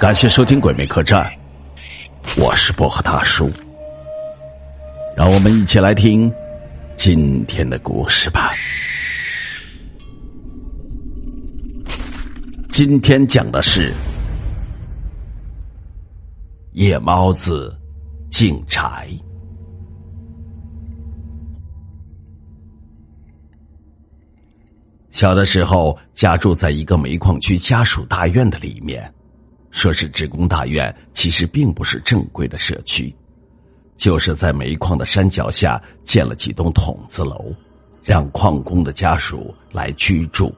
感谢收听《鬼魅客栈》，我是薄荷大叔，让我们一起来听今天的故事吧。今天讲的是夜猫子进宅。小的时候，家住在一个煤矿区家属大院的里面。说是职工大院，其实并不是正规的社区，就是在煤矿的山脚下建了几栋筒子楼，让矿工的家属来居住。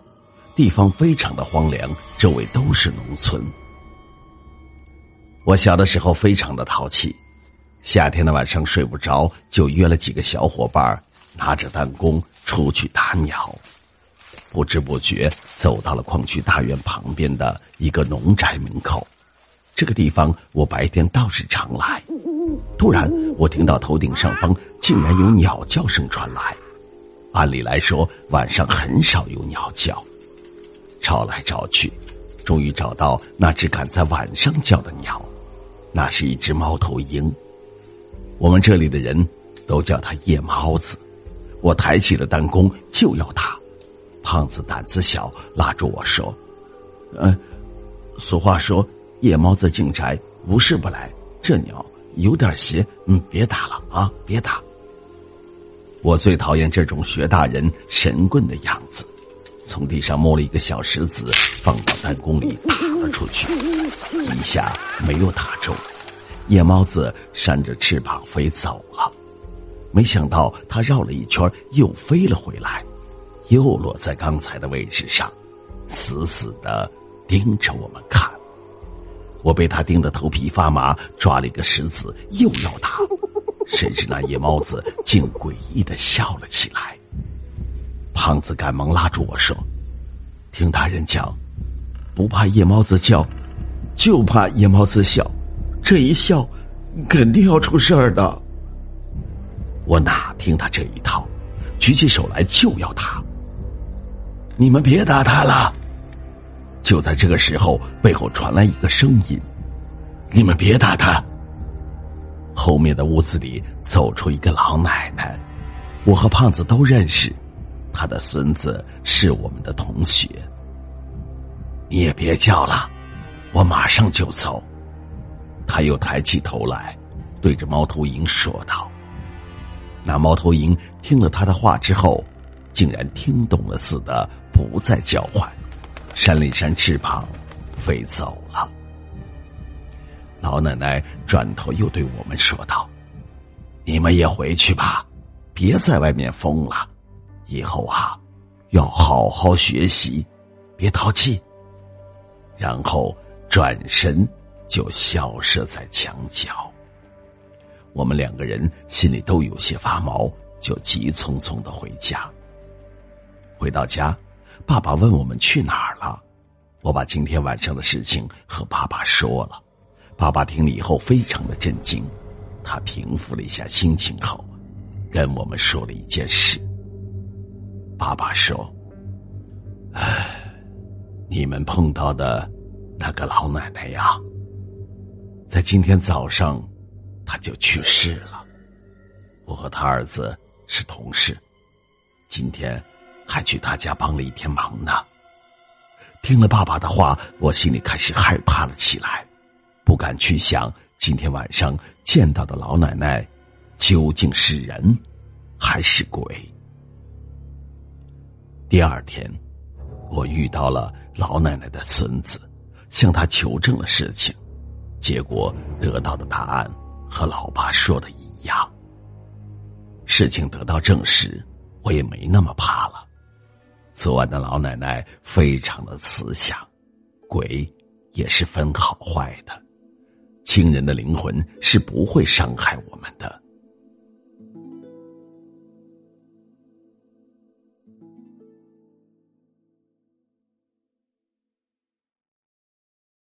地方非常的荒凉，周围都是农村。我小的时候非常的淘气，夏天的晚上睡不着，就约了几个小伙伴，拿着弹弓出去打鸟。不知不觉走到了矿区大院旁边的一个农宅门口，这个地方我白天倒是常来。突然，我听到头顶上方竟然有鸟叫声传来。按理来说，晚上很少有鸟叫。找来找去，终于找到那只敢在晚上叫的鸟，那是一只猫头鹰。我们这里的人都叫它夜猫子。我抬起了弹弓就要打。胖子胆子小，拉住我说：“嗯，俗话说夜猫子进宅，无事不来。这鸟有点邪，嗯，别打了啊，别打。”我最讨厌这种学大人神棍的样子，从地上摸了一个小石子，放到弹弓里打了出去，一下没有打中，夜猫子扇着翅膀飞走了。没想到它绕了一圈，又飞了回来。又落在刚才的位置上，死死的盯着我们看。我被他盯得头皮发麻，抓了一个石子又要打，谁知那夜猫子竟诡异的笑了起来。胖子赶忙拉住我说：“听大人讲，不怕夜猫子叫，就怕夜猫子笑。这一笑，肯定要出事儿的。”我哪听他这一套，举起手来就要打。你们别打他了！就在这个时候，背后传来一个声音：“你们别打他！”后面的屋子里走出一个老奶奶，我和胖子都认识，他的孙子是我们的同学。你也别叫了，我马上就走。他又抬起头来，对着猫头鹰说道：“那猫头鹰听了他的话之后。”竟然听懂了似的，不再叫唤，扇了一扇翅膀，飞走了。老奶奶转头又对我们说道：“你们也回去吧，别在外面疯了。以后啊，要好好学习，别淘气。”然后转身就消失在墙角。我们两个人心里都有些发毛，就急匆匆的回家。回到家，爸爸问我们去哪儿了。我把今天晚上的事情和爸爸说了。爸爸听了以后非常的震惊，他平复了一下心情后，跟我们说了一件事。爸爸说：“唉，你们碰到的那个老奶奶呀，在今天早上，她就去世了。我和他儿子是同事，今天。”还去他家帮了一天忙呢。听了爸爸的话，我心里开始害怕了起来，不敢去想今天晚上见到的老奶奶究竟是人还是鬼。第二天，我遇到了老奶奶的孙子，向他求证了事情，结果得到的答案和老爸说的一样。事情得到证实，我也没那么怕了。昨晚的老奶奶非常的慈祥，鬼也是分好坏的，亲人的灵魂是不会伤害我们的。